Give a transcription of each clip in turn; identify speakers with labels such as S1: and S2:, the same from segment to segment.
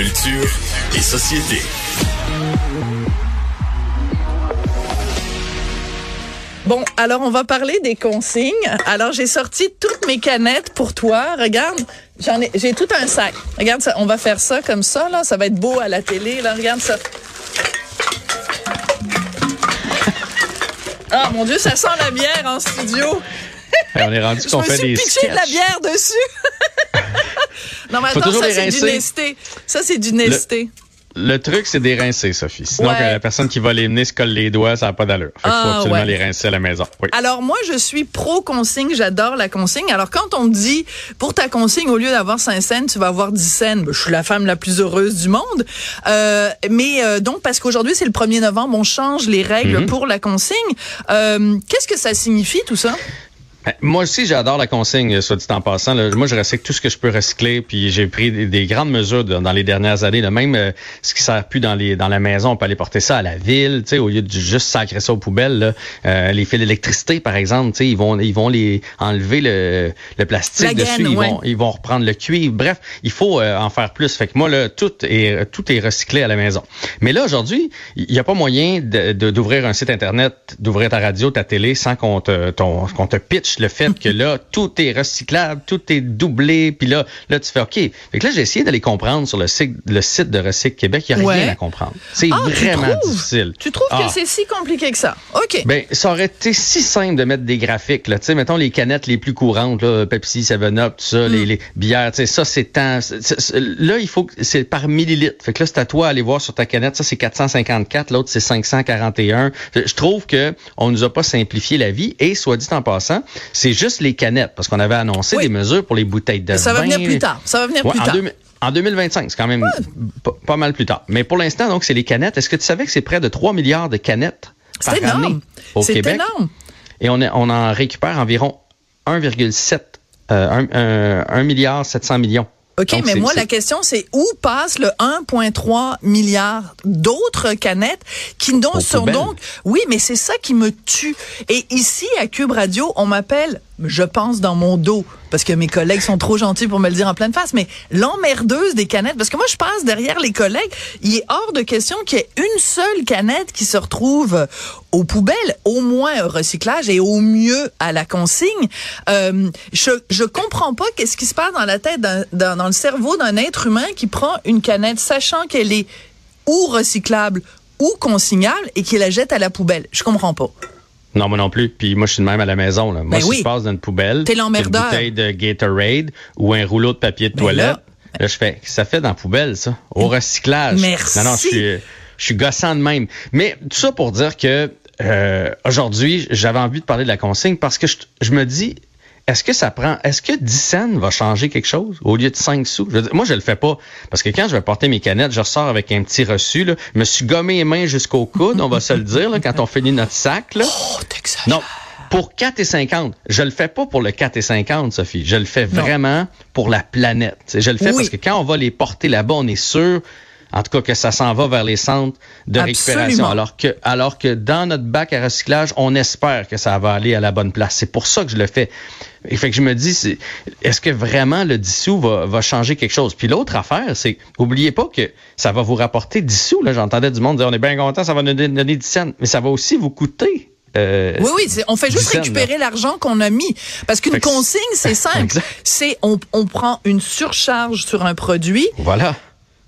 S1: Culture et société.
S2: Bon, alors on va parler des consignes. Alors j'ai sorti toutes mes canettes pour toi. Regarde, j'en ai, j'ai tout un sac. Regarde ça, on va faire ça comme ça là, ça va être beau à la télé. Là, regarde ça. Ah mon Dieu, ça sent la bière en studio.
S3: Et on est rendu qu'on fait
S2: Je me
S3: des
S2: suis pitché de la bière dessus. non mais
S3: Faut
S2: attends, ça c'est du
S3: rincer.
S2: nesté. Ça c'est du nesté.
S3: Le truc, c'est des rincer, Sophie. Sinon,
S2: Ouais.
S3: la personne qui va les mener se colle les doigts, ça n'a pas d'allure. Fait qu'il
S2: Ah,
S3: faut absolument
S2: ouais.
S3: les rincer à la maison. Oui.
S2: Alors moi, je suis pro consigne, j'adore la consigne. Alors quand on me dit pour ta consigne au lieu d'avoir 5 cents, tu vas avoir 10 cents, ben, je suis la femme la plus heureuse du monde. Euh, mais euh, donc parce qu'aujourd'hui c'est le 1er novembre, on change les règles
S3: Mhm.
S2: pour la consigne. Euh, Qu'est-ce que ça signifie tout ça?
S3: Moi aussi, j'adore la consigne, soit dit en passant. là. Moi, je recycle tout ce que je peux recycler, puis j'ai pris des, des grandes mesures de- dans les dernières années. là. Même euh, ce qui sert plus dans les dans la maison, on peut aller porter ça à la ville, au lieu de juste sacrer ça aux poubelles. là. Euh, les fils d'électricité, par exemple, ils vont ils vont les enlever le, le plastique
S2: La
S3: dessus,
S2: gaine,
S3: ils
S2: ouais.
S3: vont ils vont reprendre le cuivre. Bref, il faut euh, en faire plus. Fait que moi là, tout est tout est recyclé à la maison. Mais là aujourd'hui, il n'y a pas moyen de- de- d'ouvrir un site internet, d'ouvrir ta radio, ta télé sans qu'on te ton- qu'on te pitch le fait que là tout est recyclable, tout est doublé, puis là là tu fais OK. Fait que là j'ai essayé d'aller comprendre sur le site le site de Recycle Québec, il n'y a
S2: Ouais.
S3: rien à comprendre. C'est
S2: Ah,
S3: vraiment difficile.
S2: Tu trouves
S3: Ah.
S2: que c'est si compliqué que ça? OK.
S3: Ben, ça aurait été si simple de mettre des graphiques, là. Tu sais, mettons les canettes les plus courantes, là, Pepsi, 7-Up, tout ça,
S2: Mm.
S3: les, les bières, tu sais, ça, c'est tant. Là, il faut que c'est par millilitre. Fait que là, c'est à toi d'aller voir sur ta canette. Ça, c'est 454, l'autre, c'est 541. Je trouve que on nous a pas simplifié la vie. Et, soit dit en passant, c'est juste les canettes, parce qu'on avait annoncé
S2: Oui.
S3: des mesures pour les bouteilles de
S2: ça va
S3: vin.
S2: venir plus tard. Ça va venir
S3: Ouais,
S2: plus
S3: en,
S2: tard.
S3: 2000 en 2025, c'est quand même pas, pas mal plus tard. Mais pour l'instant, donc, c'est les canettes. Est-ce que tu savais que c'est près de 3 milliards de canettes par
S2: C'est
S3: année au
S2: C'est
S3: Québec?
S2: énorme.
S3: Et on, est- on en récupère environ 1,7 euh, 1, 1 milliard 700 millions.
S2: OK,
S3: Donc,
S2: mais moi, la question, c'est où passe le 1,3 milliard d'autres canettes qui donc, sont donc... Oui, mais c'est ça qui me tue. Et ici, à Cube Radio, on m'appelle, je pense, dans mon dos, parce que mes collègues sont trop gentils pour me le dire en pleine face, mais l'emmerdeuse des canettes, parce que moi, je passe derrière les collègues, il est hors de question qu'il y ait une seule canette qui se retrouve aux poubelles, au moins au recyclage et au mieux à la consigne. Euh, je je comprends pas qu'est-ce qui se passe dans la tête, dans, dans le cerveau d'un être humain qui prend une canette, sachant qu'elle est ou recyclable ou consignable et qui la jette à la poubelle. Je comprends pas.
S3: Non, moi non plus. Puis moi, je suis de même à la maison. Là. Moi,
S2: Ben
S3: si je passe dans une poubelle, c'est une bouteille de Gatorade ou un rouleau de papier de
S2: Ben
S3: toilette.
S2: là-
S3: Là, je fais, ça fait dans la poubelle, ça. Au recyclage.
S2: Merci.
S3: Non, non, je suis, je suis gossant de même. Mais tout ça pour dire que euh, aujourd'hui, j'avais envie de parler de la consigne parce que je, je me dis, est-ce que ça prend, est-ce que 10 cents va changer quelque chose au lieu de 5 sous? Je veux dire, moi, je le fais pas. Parce que quand je vais porter mes canettes, je ressors avec un petit reçu, là. Je me suis gommé les mains jusqu'au coude, on va se le dire, là, quand on finit notre sac, là.
S2: Oh.
S3: Non, pour 4,50. Je le fais pas pour le 4,50, Sophie. Je le fais
S2: Non.
S3: vraiment pour la planète. Je le fais
S2: Oui.
S3: parce que quand on va les porter là-bas, on est sûr, en tout cas, que ça s'en va vers les centres de
S2: Absolument.
S3: récupération. Alors que, alors que dans notre bac à recyclage, on espère que ça va aller à la bonne place. C'est pour ça que je le fais. Et fait que je me dis, est-ce que vraiment le 10 sous va, va changer quelque chose? Puis l'autre affaire, c'est, oubliez pas que ça va vous rapporter 10 sous. Là, j'entendais du monde dire, on est bien content, ça va nous donner 10 cents. Mais ça va aussi vous coûter. euh,
S2: Oui, oui, on fait juste récupérer l'argent qu'on a mis. Parce qu'une consigne, c'est simple. C'est on, on prend une surcharge sur un produit
S3: Voilà.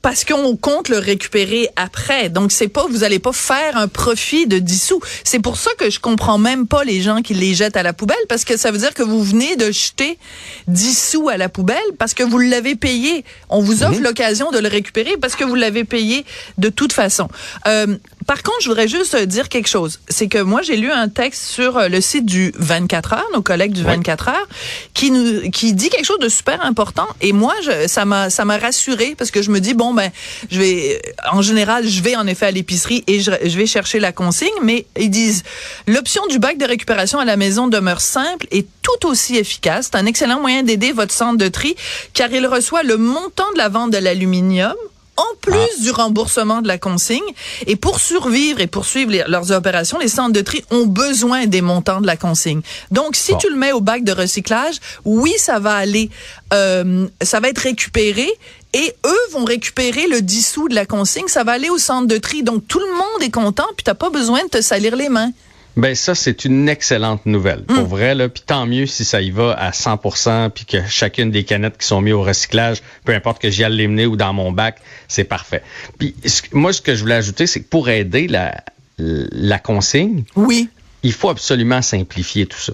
S2: Parce qu'on compte le récupérer après. Donc c'est pas vous allez pas faire un profit de 10 sous. C'est pour ça que je comprends même pas les gens qui les jettent à la poubelle parce que ça veut dire que vous venez de jeter 10 sous à la poubelle parce que vous l'avez payé. On vous offre l'occasion de le récupérer parce que vous l'avez payé de toute façon. Euh, par contre, je voudrais juste euh, dire quelque chose. C'est que moi, j'ai lu un texte sur euh, le site du 24 heures, nos collègues du
S3: Ouais.
S2: 24 heures, qui nous, qui dit quelque chose de super important. Et moi, je, ça m'a, ça m'a rassuré parce que je me dis bon ben, je vais, en général, je vais en effet à l'épicerie et je, je vais chercher la consigne. Mais ils disent l'option du bac de récupération à la maison demeure simple et tout aussi efficace. C'est un excellent moyen d'aider votre centre de tri car il reçoit le montant de la vente de l'aluminium en plus du remboursement de la consigne. Et pour survivre et poursuivre les- leurs opérations, les centres de tri ont besoin des montants de la consigne. Donc, si
S3: Bon.
S2: tu le mets au bac de recyclage, oui, ça va aller, euh, ça va être récupéré. Et eux vont récupérer le dissous de la consigne. Ça va aller au centre de tri. Donc, tout le monde est content, puis t'as pas besoin de te salir les mains.
S3: Ben ça, c'est une excellente nouvelle.
S2: Hmm.
S3: Pour vrai, là, puis tant mieux si ça y va à 100% puis que chacune des canettes qui sont mises au recyclage, peu importe que j'y aille les mener ou dans mon bac, c'est parfait. Puis moi, ce que je voulais ajouter, c'est que pour aider la, la consigne,
S2: Oui.
S3: il faut absolument simplifier tout ça.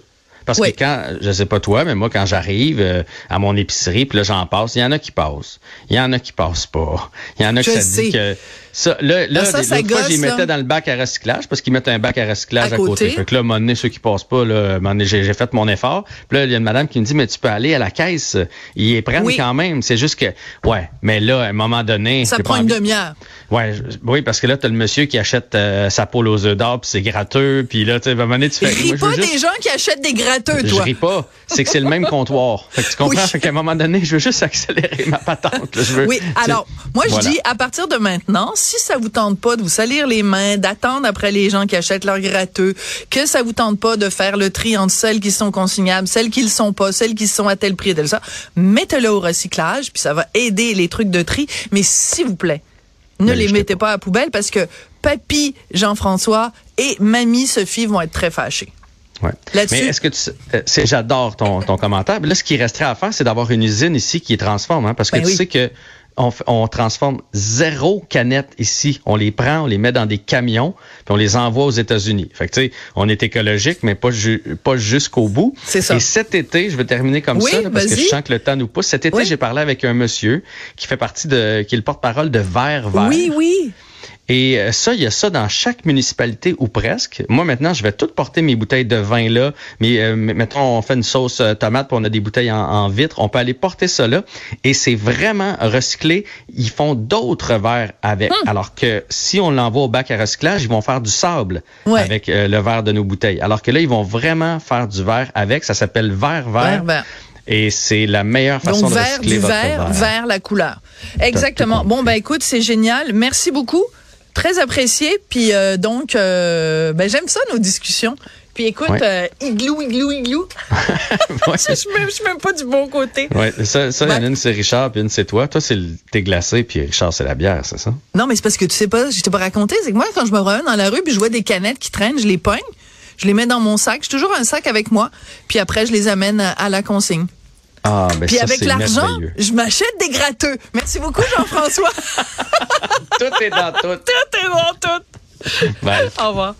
S3: Parce
S2: Oui.
S3: que quand, je sais pas toi, mais moi, quand j'arrive euh, à mon épicerie, puis là, j'en passe, il y en a qui passent. Il y en a qui passent pas. Il y en a ça
S2: sais.
S3: dit que... Ça, là, là
S2: ça,
S3: fois, je les mettais
S2: là.
S3: dans le bac à recyclage parce qu'ils mettent un bac à recyclage
S2: À
S3: à, côté. Fait que là, à un moment donné, ceux qui passent pas, là, j'ai fait mon effort. Puis là, il y a une madame qui me dit, mais tu peux aller à la caisse. Ils les prennent
S2: Oui.
S3: quand même. C'est juste que, ouais, mais là, à un moment donné...
S2: Ça prend une demi-heure.
S3: Ouais, oui, parce que là, t'as le monsieur qui achète euh, sa poule aux œufs d'or, puis c'est gratteux, puis là, tu sais, à un moment donné, tu fais...
S2: Ris pas
S3: juste-
S2: des gens qui achètent des gratteux,
S3: je
S2: toi.
S3: ris pas. C'est que c'est le même comptoir. Fait que tu comprends?
S2: Oui.
S3: Qu'à un moment donné, je veux juste accélérer ma patente. là. Je veux,
S2: Oui, alors, moi, je
S3: Voilà.
S2: dis, à partir de maintenant, si ça vous tente pas de vous salir les mains, d'attendre après les gens qui achètent leurs gratteux, que ça vous tente pas de faire le tri entre celles qui sont consignables, celles qui le sont pas, celles qui sont à tel prix et tel ça, mettez-le au recyclage, puis ça va aider les trucs de tri. Mais s'il vous plaît, ne
S3: les
S2: mettez pas à la poubelle parce que papy Jean-François et mamie Sophie vont être très fâchés.
S3: Ouais. Mais est-ce que tu euh, c'est- j'adore ton, ton commentaire. Mais là, ce qui resterait à faire, c'est d'avoir une usine ici qui transforme, hein, parce que
S2: Ben
S3: tu
S2: oui.
S3: sais que on, on transforme zéro canette ici. On les prend, on les met dans des camions, puis on les envoie aux États-Unis. Fait que tu sais, on est écologique, mais pas ju- pas jusqu'au bout.
S2: C'est ça.
S3: Et cet été, je vais terminer comme
S2: Oui,
S3: ça, là, parce que je sens que le temps nous pousse. Cet été,
S2: Oui.
S3: j'ai parlé avec un monsieur qui fait partie de, qui est le porte-parole de Vert Vert.
S2: Oui, oui.
S3: Et euh, ça, il y a ça dans chaque municipalité ou presque. Moi, maintenant, je vais tout porter mes bouteilles de vin là. Mais euh, mettons, on fait une sauce euh, tomate, puis on a des bouteilles en, en vitre. On peut aller porter ça là. Et c'est vraiment recyclé. Ils font d'autres verres avec.
S2: Hmm.
S3: Alors que si on l'envoie au bac à recyclage, ils vont faire du sable
S2: Ouais.
S3: avec euh, le verre de nos bouteilles. Alors que là, ils vont vraiment faire du verre avec. Ça s'appelle verre
S2: Vert,
S3: vert.
S2: vert.
S3: Et c'est la meilleure façon
S2: Donc,
S3: de
S2: vert
S3: recycler
S2: du
S3: votre verre.
S2: vers la couleur. Exactement. Bon, ben écoute, c'est génial. Merci beaucoup. Très apprécié. Puis euh, donc, euh, ben, j'aime ça, nos discussions. Puis écoute,
S3: Ouais.
S2: euh, igloo, igloo, igloo.
S3: Ouais.
S2: je suis même, je suis même pas du bon côté.
S3: Ouais, ça, ça il y en a une, c'est Richard, puis une, c'est toi. Toi, c'est thé glacé, puis Richard, c'est la bière, c'est ça?
S2: Non, mais c'est parce que tu sais pas, je t'ai pas raconté, c'est que moi, quand je me promène dans la rue puis je vois des canettes qui traînent, je les pogne, je les mets dans mon sac. J'ai toujours un sac avec moi. Puis après, je les amène à, à la consigne.
S3: Ah, ben
S2: Puis
S3: ça,
S2: avec l'argent, je m'achète des gratteux. Merci beaucoup, Jean-François.
S3: Tout est dans tout.
S2: tout est bon, tout.
S3: Bye.
S2: Au revoir.